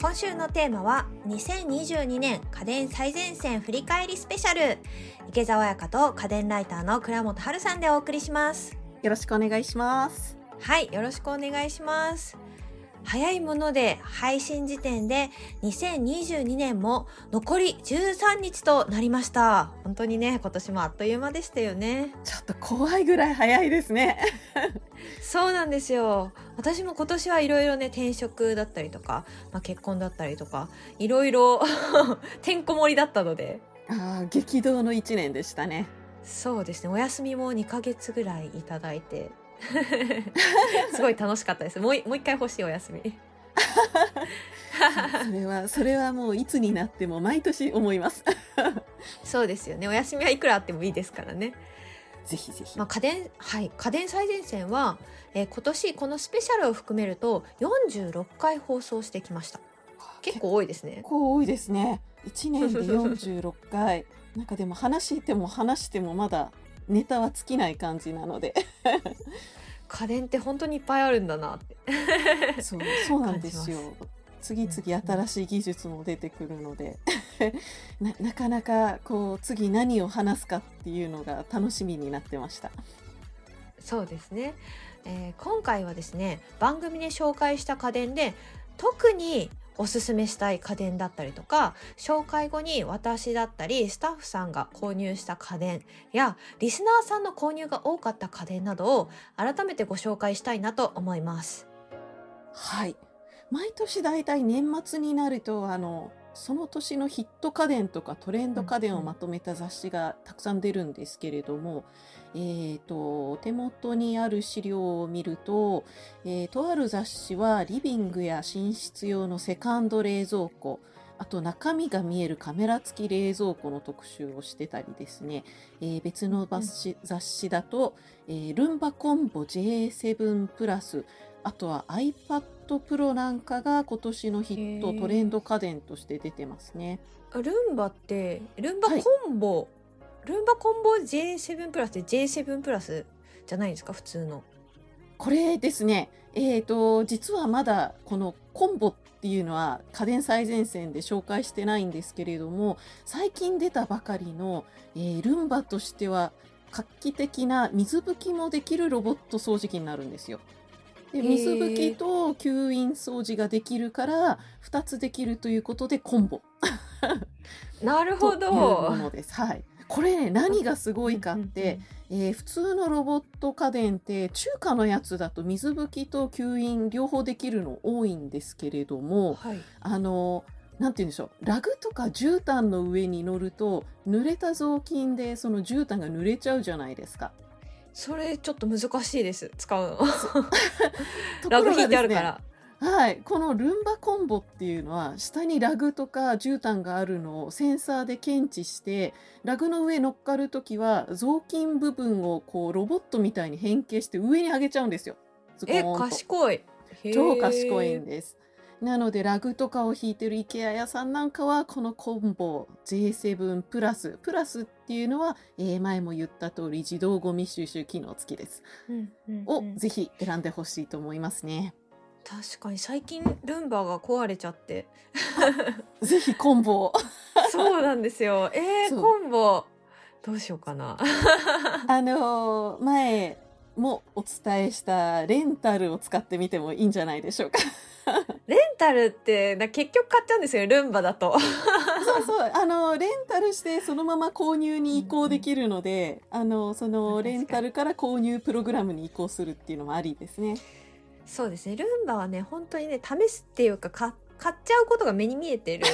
今週のテーマは2022年家電最前線振り返りスペシャル。池澤彩香と家電ライターの倉本春さんでお送りします。よろしくお願いします。はいよろしくお願いします早いもので配信時点で2022年も残り13日となりました。本当にね今年もあっという間でしたよね。ちょっと怖いぐらい早いですね。そうなんですよ。私も今年はいろいろね転職だったりとか、まあ、結婚だったりとかいろいろてんこ盛りだったので。ああ激動の1年でしたね。そうですね。お休みも2ヶ月ぐらいいただいて すごい楽しかったです。もうもう一回欲しいお休み。それはそれはもういつになっても毎年思います。そうですよね。お休みはいくらあってもいいですからね。ぜひぜひ、まあ、家電はい。家電最前線は、えー、今年このスペシャルを含めると46回放送してきました。結構多いですね。結構多いですね。1年で46回。なんかでも話しても話してもまだネタは尽きない感じなので。家電って本当にいっぱいあるんだなって。そうそうなんですよ。次々新しい技術も出てくるので。ななかなかこう次何を話すかっていうのが楽しみになってました。そうですね、えー、今回はですね番組で紹介した家電で特におすすめしたい家電だったりとか紹介後に私だったりスタッフさんが購入した家電やリスナーさんの購入が多かった家電などを改めてご紹介したいなと思います。はい。毎年だいたい年末になるとあのその年のヒット家電とかトレンド家電をまとめた雑誌がたくさん出るんですけれども、えーと、手元にある資料を見ると、えー、とある雑誌はリビングや寝室用のセカンド冷蔵庫あと中身が見えるカメラ付き冷蔵庫の特集をしてたりですね、えー、別の雑誌,、雑誌だと、えー、ルンバコンボ J7 プラスあとは iPad Pro なんかが今年のヒットトレンド家電として出てますね。ルンバってルンバコンボ、はい、ルンバコンボ J7 プラスで J7 プラスじゃないですか？普通の。これですねえーと、実はまだこのコンボっていうのは家電最前線で紹介してないんですけれども最近出たばかりの、えー、ルンバとしては画期的な水拭きもできるロボット掃除機になるんですよ。で水拭きと吸引掃除ができるから2つできるということでコンボ。なるほど。はい、これ、ね、何がすごいかって、えー、普通のロボット家電って中華のやつだと水拭きと吸引両方できるの多いんですけれども、はい、あのなんて言うんでしょう。ラグとか絨毯の上に乗ると濡れた雑巾でその絨毯が濡れちゃうじゃないですか。それちょっと難しいです使うの ラグ引いてあるから。はい、このルンバコンボっていうのは下にラグとか絨毯があるのをセンサーで検知してラグの上乗っかる時は雑巾部分をこうロボットみたいに変形して上に上げちゃうんですよ。え賢い超賢いんです。なのでラグとかを引いてる IKEA 屋さんなんかはこのコンボ J7 プラスプラスっていうのは、えー、前も言った通り自動ゴミ収集機能付きです、うんうんうん、をぜひ選んでほしいと思いますね。確かに最近ルンバが壊れちゃって。ぜひコンボそうなんですよ。えー、コンボ。どうしようかな。あのー、前もお伝えしたレンタルを使ってみてもいいんじゃないでしょうか レンタルって結局買っちゃうんですよルンバだと。そうそう。あの レンタルしてそのまま購入に移行できるので、うん、あのそのレンタルから購入プログラムに移行するっていうのもありですね。そうですね。ルンバはね本当にね試すっていうか買買っちゃうことが目に見えてる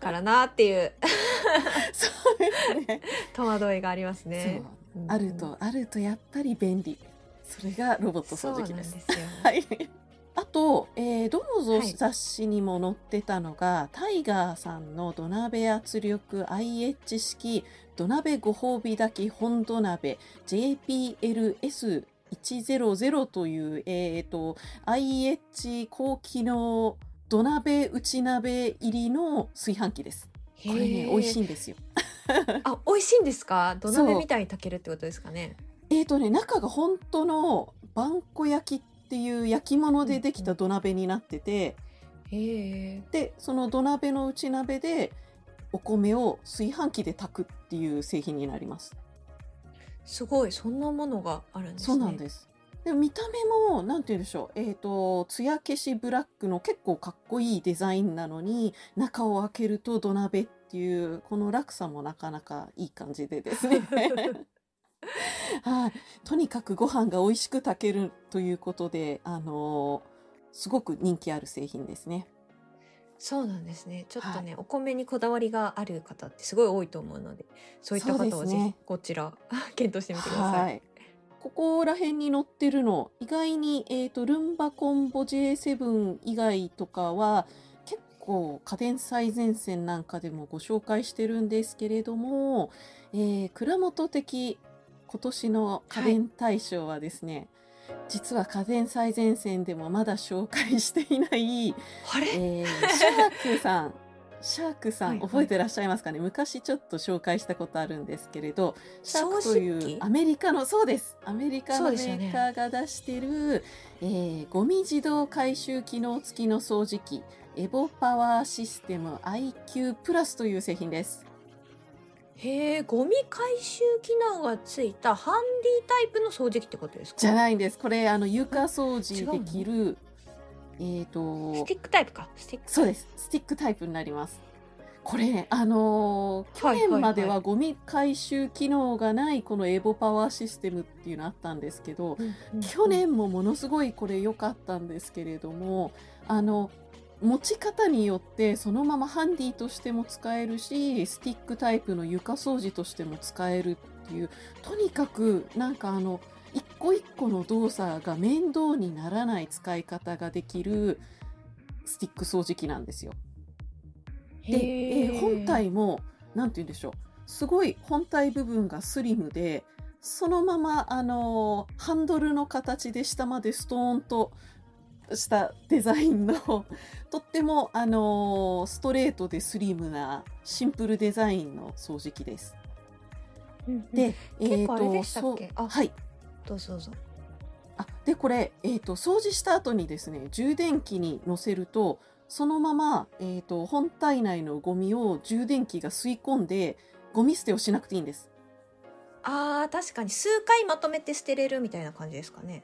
からなっていう。そうですね。戸惑いがありますね、う。ん、あるとあるとやっぱり便利。それがロボット掃除機です。ですよ。はいあと、えー、どの雑誌にも載ってたのが、はい、タイガーさんの土鍋圧力 IH 式土鍋ご褒美炊き本土鍋 JPLS100 という、えーと、IH 高機能土鍋内鍋入りの炊飯器です。これね美味しいんですよ。あ美味しいんですか？土鍋みたいに炊けるってことですかね？えっ、ー、とね中が本当のばんこ焼きっていう焼き物でできた土鍋になってて。でその土鍋の内鍋でお米を炊飯器で炊くっていう製品になります。すごい、そんなものがあるんですね。そうなんです。でも見た目も、なんて言うんでしょう。えっ、と、艶消しブラックの結構かっこいいデザインなのに、中を開けると土鍋っていう、この落差もなかなかいい感じでですね。はい。とにかくご飯が美味しく炊けるということで、あのすごく人気ある製品ですね。そうなんですね。ちょっとね、お米にこだわりがある方ってすごい多いと思うので、そういった方はぜひこちら 検討してみてください。はい。ここら辺に載ってるの、意外に、えっ、と、ルンバコンボ J7 以外とかは、結構家電最前線なんかでもご紹介してるんですけれども、えー蔵元的今年の家電大賞はですね、実は家電最前線でもまだ紹介していない、あれ、えーシャークさん、シャークさん、はいはい。覚えてらっしゃいますかね？昔ちょっと紹介したことあるんですけれど、シャークというアメリカの、そうです。アメリカのメーカーが出してる、えーゴミ自動回収機能付きの掃除機、エボパワーシステム IQ プラスという製品です。へえ、ゴミ回収機能がついたハンディタイプの掃除機ってことですか？じゃないんです。これ、あの、床掃除できる、えっ、スと、ティックタイプか？スティック。そうです。スティックタイプになります。これね、あのー去年まではゴミ回収機能がないこのエボパワーシステムっていうのあったんですけど、去年もものすごいこれ良かったんですけれども、あの、持ち方によってそのままハンディとしても使えるし、スティックタイプの床掃除としても使えるっていう、とにかくなんかあの、一個一個の動作が面倒にならない使い方ができるスティック掃除機なんですよ。で、へえー本体も、なんて言うんでしょう。すごい本体部分がスリムで、そのまま、あのーハンドルの形で下までストーンとしたデザインの、とっても、あのーストレートでスリムなシンプルデザインの掃除機です。うんうんで、結構あれでしたっそうけあはい。どうぞどうぞ。あでこれ、えー、と掃除した後にですね充電器に乗せるとそのまま、えー、と本体内のゴミを充電器が吸い込んでゴミ捨てをしなくていいんです。あー、確かに数回まとめて捨てれるみたいな感じですかね。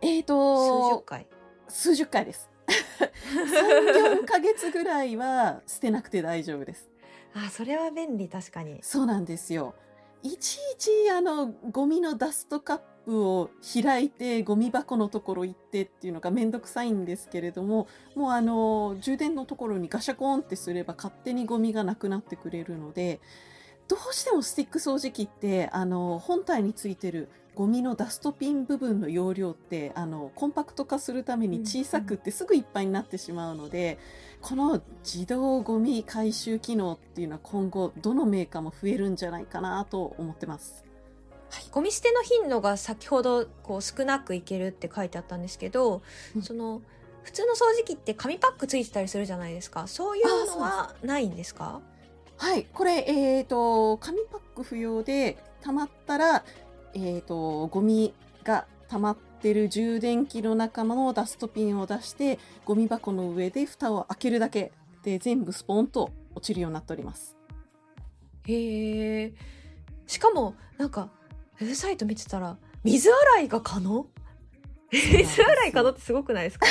えー、数十と回。数十回です。34ヶ月ぐらいは捨てなくて大丈夫です。あー、それは便利、確かに。そうなんですよ。いちいちあのゴミのダストカップを開いてゴミ箱のところ行ってっていうのがめんどくさいんですけれどももうあの充電のところにガシャコーンってすれば勝手にゴミがなくなってくれるのでどうしてもスティック掃除機ってあの本体についてるゴミのダストピン部分の容量ってあのコンパクト化するために小さくってすぐいっぱいになってしまうので、この自動ゴミ回収機能っていうのは今後どのメーカーも増えるんじゃないかなと思ってます。ゴミ捨ての頻度が先ほどこう少なくいけるって書いてあったんですけど、うん。その普通の掃除機って紙パックついてたりするじゃないですか。そういうのはないんですか？はい、これ、えっ、と、紙パック不要で、溜まったら、えっ、と、ゴミが溜まってる充電器の仲間のダストピンを出して、ゴミ箱の上で蓋を開けるだけで全部スポーンと落ちるようになっております。へえしかもなんかウェブサイト見てたら水洗いが可能？水洗い可能ってすごくないですか？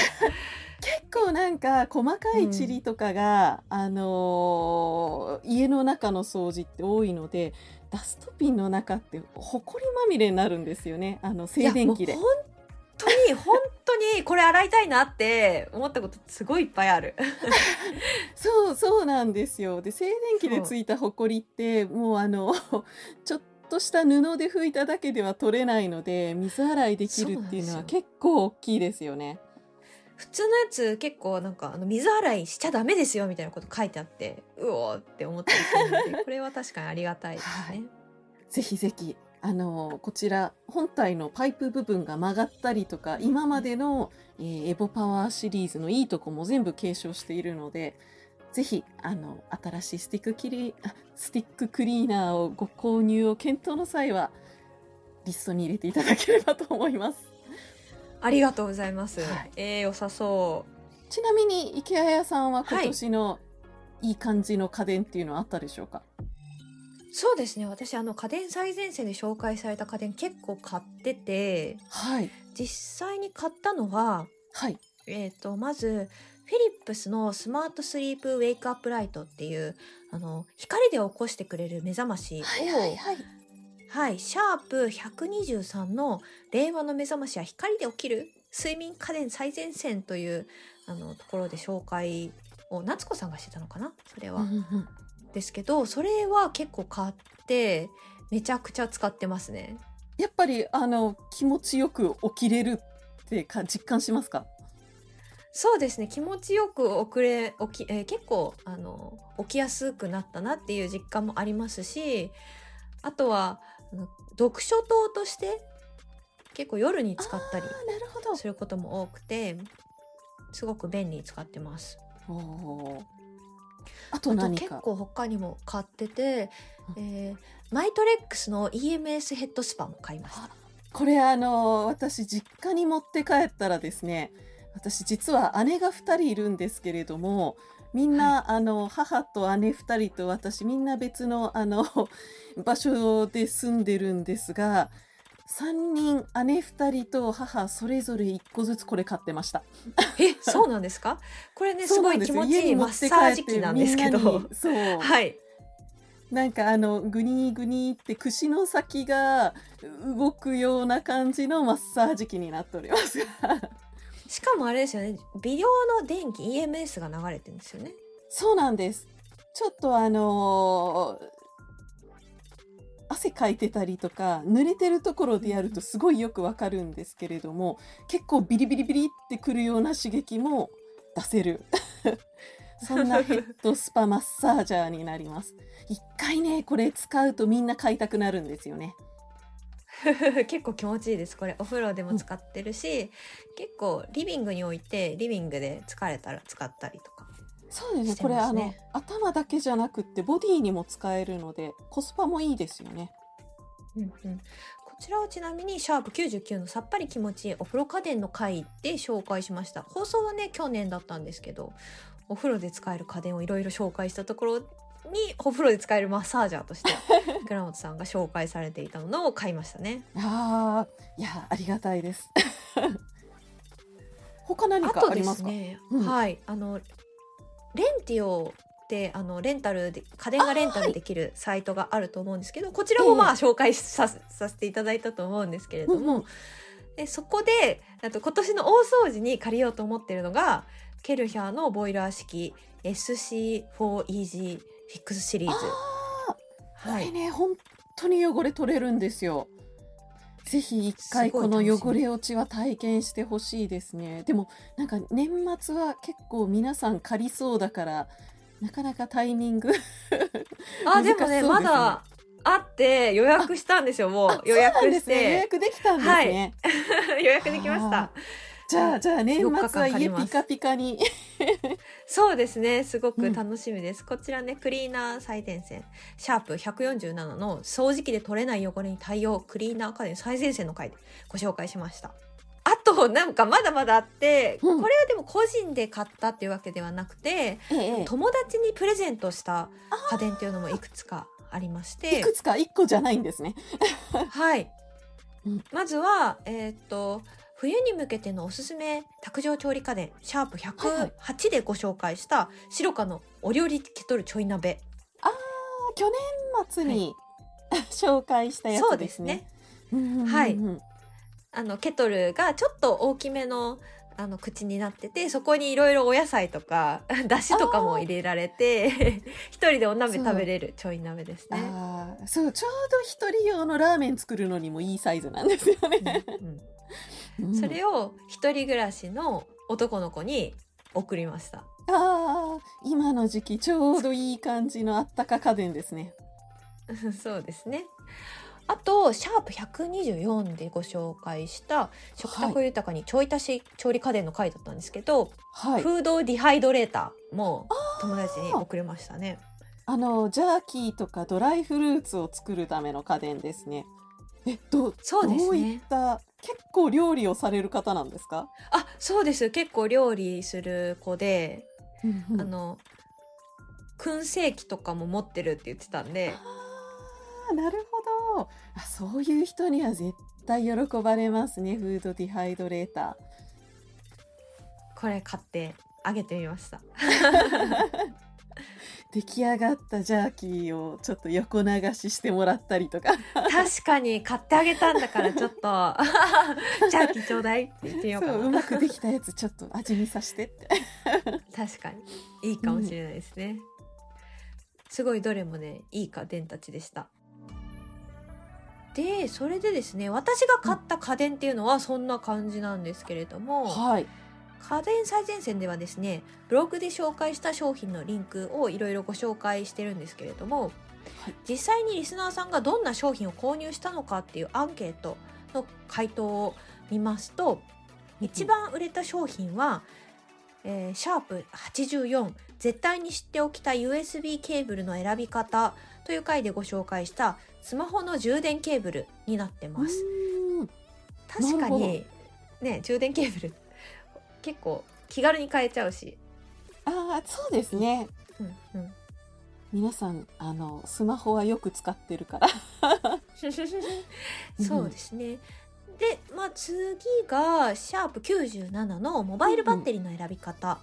結構なんか細かい塵とかが、あのー家の中の掃除って多いので、ダストピンの中ってほこりまみれになるんですよね。あの静電気で本当に本当にこれ洗いたいなって思ったことすごいいっぱいあるそうそうなんですよ。で静電気でついたホコリってもうあの ちょっとした布で拭いただけでは取れないので水洗いできるっていうのは結構大きいですよね。普通のやつ結構なんかあの水洗いしちゃダメですよみたいなこと書いてあってうおーって思ったりするので これは確かにありがたいですね。ぜひぜひあのこちら本体のパイプ部部分が曲がったりとか今までの、えー EVOPOWER シリーズのいいとこも全部継承しているのでぜひあの新しいスティッククリ、あスティッククリーナーをご購入を検討の際はリストに入れていただければと思います。ありがとうございます。はい。えー、良さそう。ちなみに池谷さんは今年のい。い感じの家電っていうのはあったでしょうか、そうですね。私あの家電最前線で紹介された家電結構買っててはい。実際に買ったのは、はい。えー、とまずフィリップスのスマートスリープウェイクアップライトっていうあの光で起こしてくれる目覚ましを、はいはいはいはい、シャープ123の令和の目覚ましは光で起きる。睡眠家電最前線というあのところで紹介を夏子さんがしてたのかな？それは。ですけどそれは結構買ってめちゃくちゃ使ってますね。やっぱりあの気持ちよく起きれるってか実感しますか？そうですね。気持ちよく遅れ起き、えー結構あの起きやすくなったなっていう実感もありますしあとはあの読書灯として結構夜に使ったりすることも多くてすごく便利に使ってます。ああとと何か？結構他にも買ってて、えーマイトレックスの EMS ヘッドスパも買いました。これあの私実家に持って帰ったらですね私実は姉が2人いるんですけれどもみんな、あの母と姉2人と私みんな別のあの 場所で住んでるんですが3人姉2人と母それぞれ1個ずつこれ買ってました。えそうなんですか？これね すごい気持ちいいマッサージ機なんですけど。にそう。はい。なんかあのグニーグニーって串の先が動くような感じのマッサージ機になっておりますがしかもあれですよね。微量の電気 EMS が流れてるんですよね。そうなんです。ちょっとあのー汗かいてたりとか濡れてるところでやるとすごいよくわかるんですけれども結構ビリビリビリってくるような刺激も出せる。そんなヘッドスパマッサージャーになります。一回ねこれ使うとみんな買いたくなるんですよね。結構気持ちいいです。これお風呂でも使ってるし、結構リビングに置いてリビングで疲れたら使ったりとかそうですね。これあの頭だけじゃなくってボディにも使えるのでコスパもいいですよね。うんうん。こちらはちなみにシャープ99のさっぱり気持ちいいお風呂家電の回で紹介しました。放送はね去年だったんですけどお風呂で使える家電をいろいろ紹介したところにお風呂で使えるマッサージャーとして 倉本さんが紹介されていたのを買いましたね。ああいやありがたいです。他何かありますか？すね、うん。はいあのレンティオってあのレンタルで家電がレンタルできるサイトがあると思うんですけど、こちらもまあ紹介さ,、させていただいたと思うんですけれども、うんうん。でそこであと今年の大掃除に借りようと思ってるのがケルヒャーのボイラー式 SC4EG フィックスシリーズ。はい、れね本当に汚れ取れるんですよ。ぜひ一回この汚れ落ちは体験してほしいですね。でもなんか年末は結構皆さん借りそうだからなかなかタイミングあでもねね。まだあって予約したんですよもう。予約なんですね。予して。約できたんですね、予約できました。じゃあじゃあ年末4日は家ピカピカに そうですね。すごく楽しみです、こちらねクリーナー最前線。シャープ147の掃除機で取れない汚れに対応。クリーナー家電最前線の回でご紹介しました。あとなんかまだまだあって、うん。これはでも個人で買ったっていうわけではなくてええ。友達にプレゼントした家電っていうのもいくつかありましいてくつか？一個じゃないんですね。はい、うん。まずはえーっと冬に向けてのおすすめ卓上調理家電シャープはいはい。108でご紹介した白カのお料理ケトルちょい鍋。あ去年末に、紹介したやつですね。うんうんうんうん。はい。あのケトルがちょっと大きめのあの口になっててそこにいろいろお野菜とか だしとかも入れられて 一人でお鍋食べれるちょい鍋ですね。そうちょうど一人用のラーメン作るのにもいいサイズなんですよね。うんうんそれを一人暮らしの男の子に送りました。あー今の時期ちょうどいい感じのあったか家電ですね。そうですね。あとシャープ124でご紹介した食卓豊かにちょい足し調理家電の回だったんですけど、はい。フードディハイドレーターも友達に送りましたね。あのジャーキーとかドライフルーツを作るための家電ですね。えどそうですねどういった結構料理をされる方なんですか、あそうです。結構料理する子で、あの燻製機とかも持ってるって言ってたんで。あーなるほど。あそういう人には絶対喜ばれますねフードディハイドレータこれ買ってあげてみました。ー 出来上がったジャーキーをちょっと横流ししてもらったりとか。確かに買ってあげたんだからちょっと。ジャーキーちょうだいって言ってみようかな。そううまくできたやつちょっと味見させてって。確かに。いいかもしれないですね、すごいどれもねいい家電たちでした。でそれでですね私が買った家電っていうのはそんな感じなんですけれども、はい家電最前線ではですねブログで紹介した商品のリンクをいろいろご紹介してるんですけれども、はい。実際にリスナーさんがどんな商品を購入したのかっていうアンケートの回答を見ますと一番売れた商品は、えーシャープ84絶対に知っておきたい USB ケーブルの選び方という回でご紹介したスマホの充電ケーブルになってます。確かにね充電ケーブル結構気軽に買えちゃうし、ああそうですね。うんうん、皆さんあのスマホはよく使ってるから。そうですね。で、まあ、次がシャープ97のモバイルバッテリーの選び方、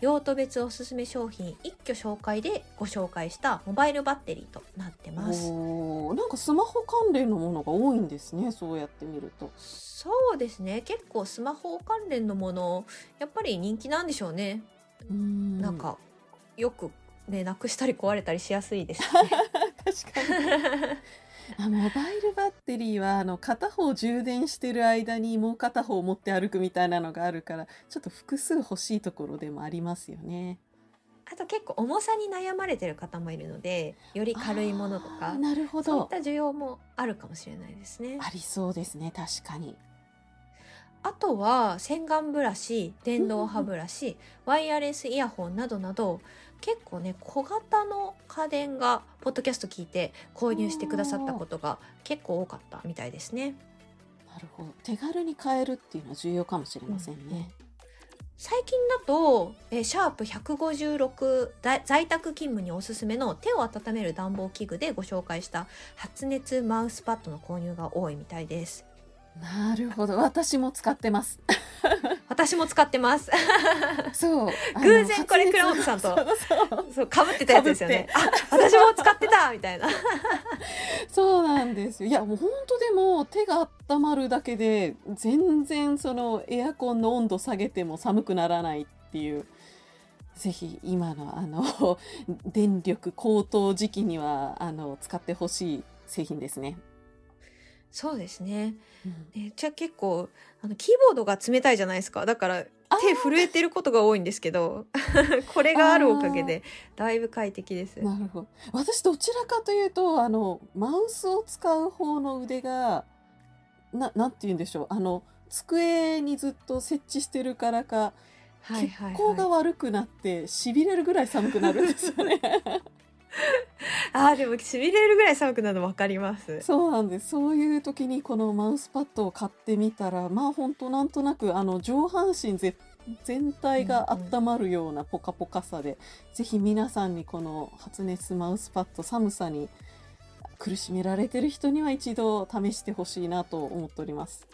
用途別おすすめ商品一挙紹介でご紹介したモバイルバッテリーとなってます。なんかスマホ関連のものが多いんですねそうやって見ると。そうですね。結構スマホ関連のものやっぱり人気なんでしょうね、うーん。なんかよくねなくしたり壊れたりしやすいですね。確かにあモバイルバッテリーはあの片方充電してる間にもう片方持って歩くみたいなのがあるからちょっと複数欲しいところでもありますよね。あと結構重さに悩まれてる方もいるのでより軽いものとあかーなるほどそういった需要もあるかもしれないですね。ありそうですね確かに。あとは洗顔ブラシ電動歯ブラシワイヤレスイヤホンなどなど結構ね小型の家電がポッドキャスト聞いて購入してくださったことが結構多かったみたいですね。なるほど手軽に買えるっていうのは重要かもしれませんね。最近だと、えーシャープ156在在宅勤務におすすめの手を温める暖房器具でご紹介した発熱マウスパッドの購入が多いみたいです。なるほど私も使ってます。私も使ってます。そう 偶然これ発熱倉本さんとそうそうそう、被ってたやつですよね。あ、私も使ってたみたいな。そうなんですよ。いやもう本当でも手が温まるだけで全然そのエアコンの温度下げても寒くならないっていう。ぜひ今のあの 電力高騰時期にはあの使ってほしい製品ですね。そうですね。うんねじゃあ結構、あの、キーボードが冷たいじゃないですか。だから、手震えてることが多いんですけど、これがあるおかげで、だいぶ快適です。なるほど。私どちらかというとあのマウスを使う方の腕がななんて言うんでしょうあの机にずっと設置してるからかはいはい、血行がはい。悪くなってしびれるぐらい寒くなるんですよね。あー、でも、痺れるぐらい寒くなるの分かります。そうなんです。そういう時にこのマウスパッドを買ってみたら、まあ本当なんとなくあの上半身ぜ全体が温まるようなポカポカさで、ぜひ皆さんにこの発熱マウスパッド寒さに苦しめられてる人には一度試してほしいなと思っております。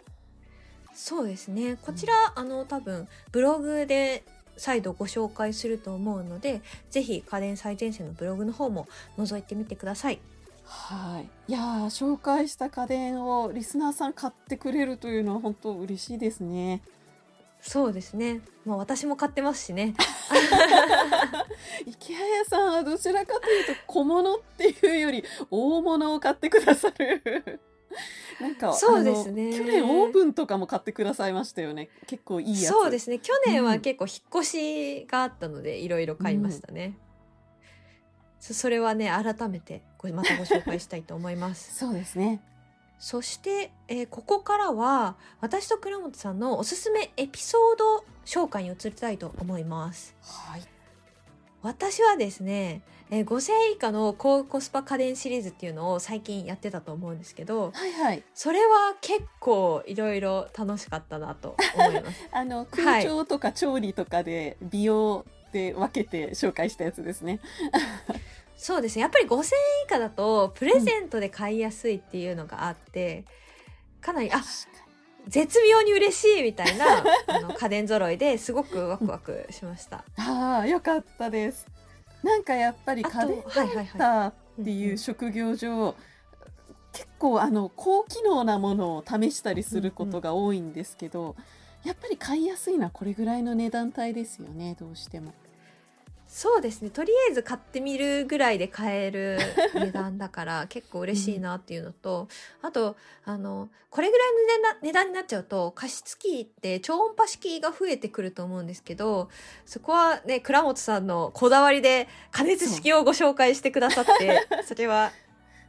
そうですね。こちら、あの、多分、ブログで再度ご紹介すると思うので、ぜひ家電最前線のブログの方も覗いてみてください。はい。いやー紹介した家電をリスナーさん買ってくれるというのは本当嬉しいですね。そうですね。もう私も買ってますしね。池谷さんはどちらかというと小物っていうより大物を買ってくださる。なんかそうですね去年オーブンとかも買ってくださいましたよね。結構いいやつ。そうですね。去年はうん結構引っ越しがあったので、いろいろ買いましたね。そそれはね、改めてごまたご紹介したいと思います。そうですね。そして、えーここからは私と倉本さんのおすすめエピソード紹介に移りたいと思います。はい。私はですね、えー5000円以下の高コスパ家電シリーズっていうのを最近やってたと思うんですけどはいはい。それは結構いろいろ楽しかったなと思います あの空調とか調理とかで美容で分けて紹介したやつですね。そうですねやっぱり5000円以下だとプレゼントで買いやすいっていうのがあって、かなりあ絶妙に嬉しいみたいなあの家電揃いですごくワクワクしました。に ああよかったです。なんかやっぱりあと家電はいはいはい。ライターっていう職業上、結構あの高機能なものを試したりすることが多いんですけど、やっぱり買いやすいのはこれぐらいの値段帯ですよねどうしても。そうですね。とりあえず買ってみるぐらいで買える値段だから 結構嬉しいなっていうのと、あとあのこれぐらいの値段になっちゃうと加湿器って超音波式が増えてくると思うんですけどそこはね倉本さんのこだわりで加熱式をご紹介してくださって それは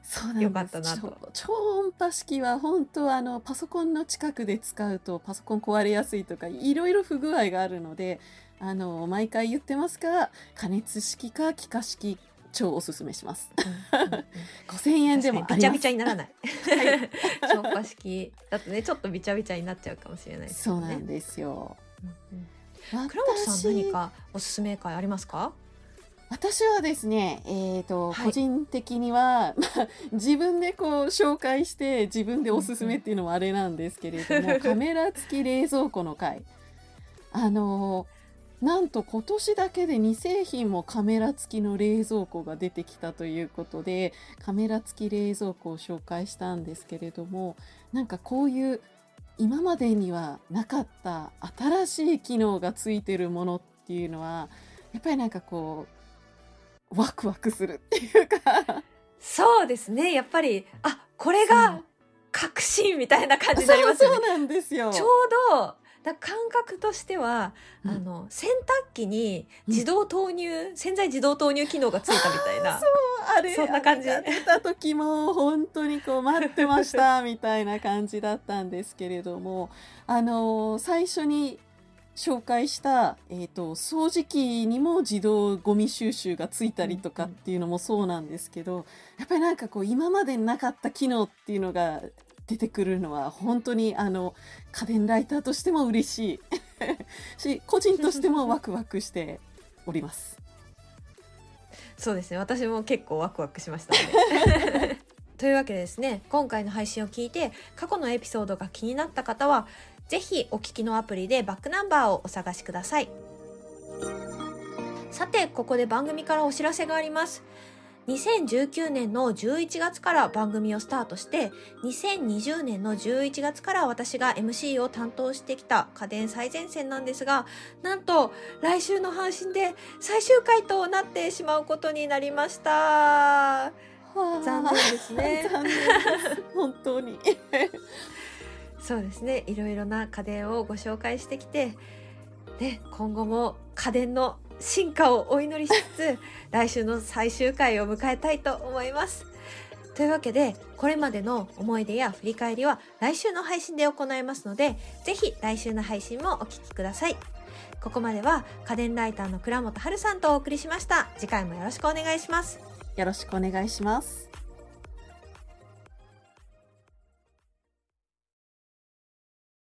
そうなんです。よかったなと超超音波式は本当あのパソコンの近くで使うとパソコン壊れやすいとかいろいろ不具合があるのであの毎回言ってますが加熱式か気化式超おすすめします。うんうんうん 5000円でもびちゃびちゃにならない。はい 超音波式だとねちょっとびちゃびちゃになっちゃうかもしれないですそう。なんですよ。うんうん倉本さん私何かおすすめ会ありますか？私はですね、えーとはい個人的には、まあ、自分でこう紹介して自分でおすすめっていうのもあれなんですけれども、カメラ付き冷蔵庫の回あのなんと今年だけで2製品もカメラ付きの冷蔵庫が出てきたということでカメラ付き冷蔵庫を紹介したんですけれどもなんかこういう今までにはなかった新しい機能がついてるものっていうのはやっぱりなんかこうワクワクするっていうかそうですねやっぱりあこれが確信みたいな感じになりますよね。そうなんですよ。ちょうどだ感覚としては、うん。あの洗濯機に自動投入、洗剤自動投入機能がついたみたいな。あれそんな感じ。出た時も本当にこう待ってましたみたいな感じだったんですけれどもあの最初に紹介した、えー、と掃除機にも自動ゴミ収集がついたりとかっていうのもそうなんですけどやっぱりなんかこう今までなかった機能っていうのが出てくるのは本当にあの家電ライターとしても嬉しい。し個人としてもワクワクしております。そうですね。私も結構ワクワクしましたので というわけでですね今回の配信を聞いて過去のエピソードが気になった方はぜひお聞きのアプリでバックナンバーをお探しください。さてここで番組からお知らせがあります2019年の11月から番組をスタートして2020年の11月から私が MC を担当してきた家電最前線なんですがなんと来週の配信で最終回となってしまうことになりました残念ですね 残念です。本当に。そうですねいろいろな家電をご紹介してきてで今後も家電の進化をお祈りしつつ 来週の最終回を迎えたいと思います。というわけでこれまでの思い出や振り返りは来週の配信で行いますのでぜひ来週の配信もお聴きください。ここまでは家電ライターの倉本春さんとお送りしました。次回もよろしくお願いします。よろしくお願いします。